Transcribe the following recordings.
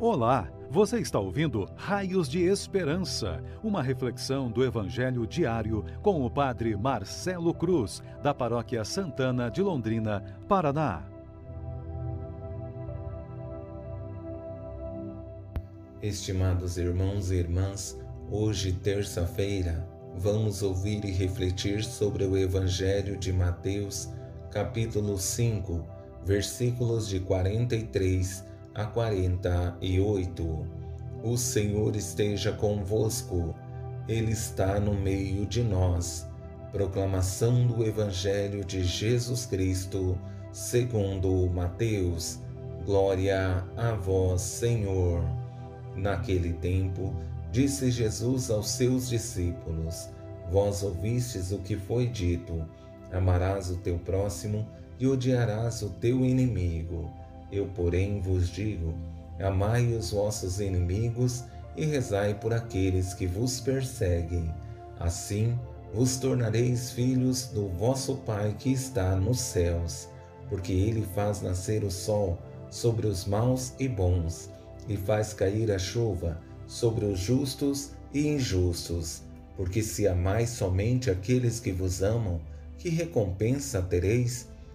Olá, você está ouvindo Raios de Esperança, uma reflexão do Evangelho diário com o Padre Marcelo Cruz, da Paróquia Santana de Londrina, Paraná. Estimados irmãos e irmãs, hoje, terça-feira, vamos ouvir e refletir sobre o Evangelho de Mateus, capítulo 5, versículos de 43 a 48. O Senhor esteja convosco, Ele está no meio de nós. Proclamação do Evangelho de Jesus Cristo, segundo Mateus. Glória a vós, Senhor. Naquele tempo, disse Jesus aos seus discípulos: Vós ouvistes o que foi dito: Amarás o teu próximo e odiarás o teu inimigo. Eu, porém, vos digo: amai os vossos inimigos e rezai por aqueles que vos perseguem. Assim vos tornareis filhos do vosso Pai que está nos céus, porque ele faz nascer o sol sobre os maus e bons, e faz cair a chuva sobre os justos e injustos. Porque se amais somente aqueles que vos amam, que recompensa tereis?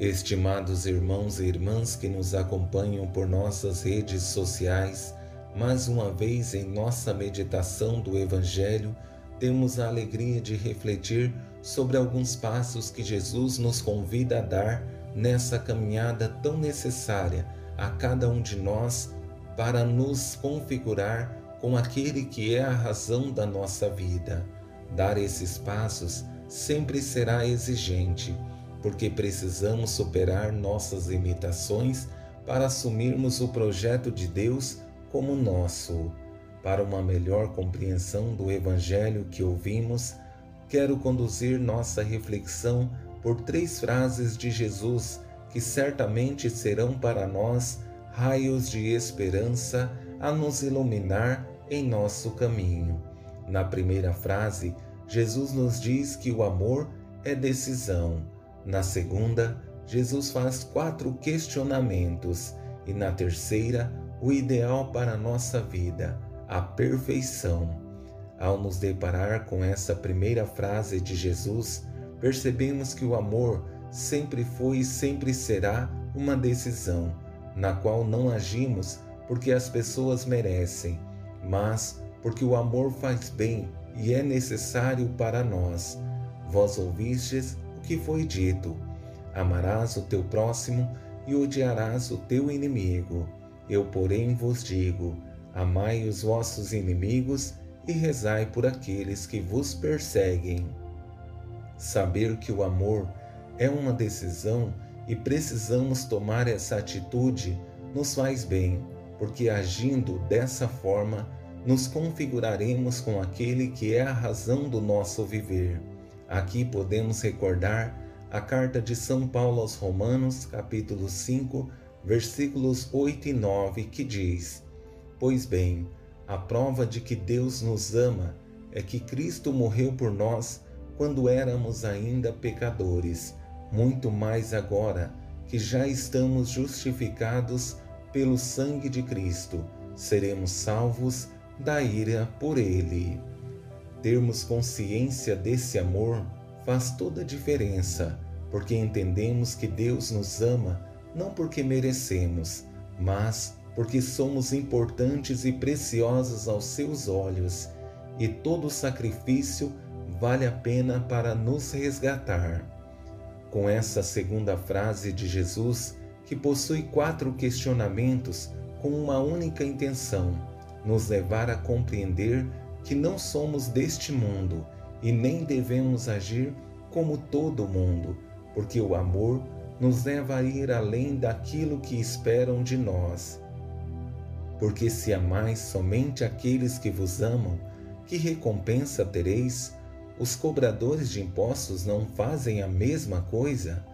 Estimados irmãos e irmãs que nos acompanham por nossas redes sociais, mais uma vez em nossa meditação do Evangelho, temos a alegria de refletir sobre alguns passos que Jesus nos convida a dar nessa caminhada tão necessária a cada um de nós para nos configurar com aquele que é a razão da nossa vida. Dar esses passos sempre será exigente porque precisamos superar nossas limitações para assumirmos o projeto de Deus como nosso. Para uma melhor compreensão do Evangelho que ouvimos, quero conduzir nossa reflexão por três frases de Jesus que certamente serão para nós raios de esperança a nos iluminar em nosso caminho. Na primeira frase, Jesus nos diz que o amor é decisão. Na segunda, Jesus faz quatro questionamentos e na terceira, o ideal para a nossa vida, a perfeição. Ao nos deparar com essa primeira frase de Jesus, percebemos que o amor sempre foi e sempre será uma decisão, na qual não agimos porque as pessoas merecem, mas porque o amor faz bem e é necessário para nós. Vós ouvistes que foi dito: Amarás o teu próximo e odiarás o teu inimigo. Eu, porém, vos digo: Amai os vossos inimigos e rezai por aqueles que vos perseguem. Saber que o amor é uma decisão e precisamos tomar essa atitude nos faz bem, porque agindo dessa forma, nos configuraremos com aquele que é a razão do nosso viver. Aqui podemos recordar a carta de São Paulo aos Romanos, capítulo 5, versículos 8 e 9, que diz: Pois bem, a prova de que Deus nos ama é que Cristo morreu por nós quando éramos ainda pecadores, muito mais agora que já estamos justificados pelo sangue de Cristo, seremos salvos da ira por ele. Termos consciência desse amor faz toda a diferença, porque entendemos que Deus nos ama não porque merecemos, mas porque somos importantes e preciosos aos seus olhos, e todo sacrifício vale a pena para nos resgatar. Com essa segunda frase de Jesus, que possui quatro questionamentos com uma única intenção: nos levar a compreender que não somos deste mundo e nem devemos agir como todo mundo, porque o amor nos leva a ir além daquilo que esperam de nós. Porque se amais somente aqueles que vos amam, que recompensa tereis? Os cobradores de impostos não fazem a mesma coisa?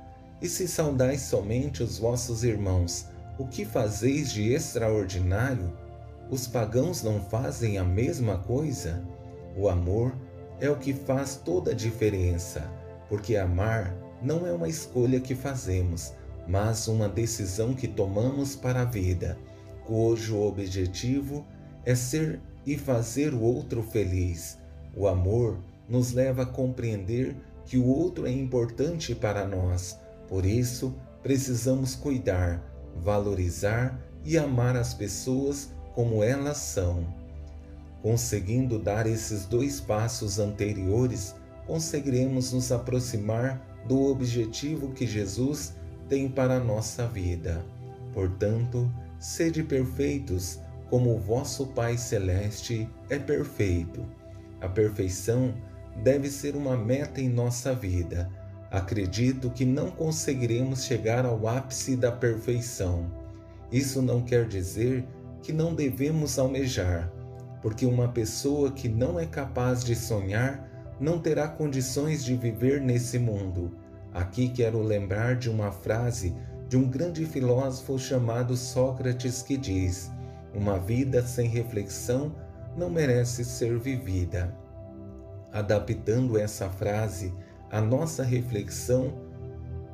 E se saudais somente os vossos irmãos, o que fazeis de extraordinário? Os pagãos não fazem a mesma coisa? O amor é o que faz toda a diferença, porque amar não é uma escolha que fazemos, mas uma decisão que tomamos para a vida cujo objetivo é ser e fazer o outro feliz. O amor nos leva a compreender que o outro é importante para nós, por isso precisamos cuidar, valorizar e amar as pessoas como elas são. Conseguindo dar esses dois passos anteriores, conseguiremos nos aproximar do objetivo que Jesus tem para a nossa vida. Portanto, Sede perfeitos, como o vosso Pai Celeste é perfeito. A perfeição deve ser uma meta em nossa vida. Acredito que não conseguiremos chegar ao ápice da perfeição. Isso não quer dizer que não devemos almejar, porque uma pessoa que não é capaz de sonhar não terá condições de viver nesse mundo. Aqui quero lembrar de uma frase de um grande filósofo chamado Sócrates que diz: Uma vida sem reflexão não merece ser vivida. Adaptando essa frase à nossa reflexão,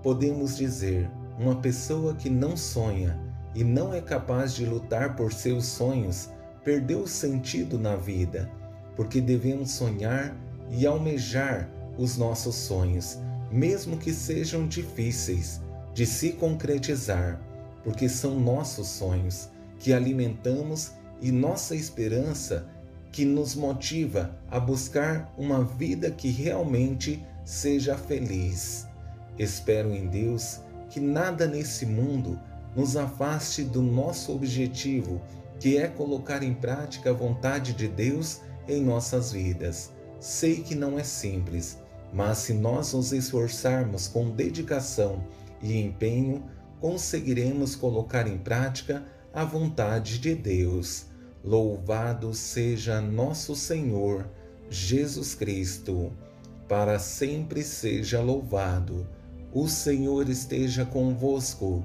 podemos dizer: uma pessoa que não sonha e não é capaz de lutar por seus sonhos perdeu o sentido na vida, porque devemos sonhar e almejar os nossos sonhos, mesmo que sejam difíceis de se concretizar, porque são nossos sonhos que alimentamos e nossa esperança que nos motiva a buscar uma vida que realmente seja feliz. Espero em Deus que nada nesse mundo nos afaste do nosso objetivo, que é colocar em prática a vontade de Deus em nossas vidas. Sei que não é simples, mas se nós nos esforçarmos com dedicação e empenho, conseguiremos colocar em prática a vontade de Deus. Louvado seja nosso Senhor Jesus Cristo, para sempre seja louvado. O Senhor esteja convosco,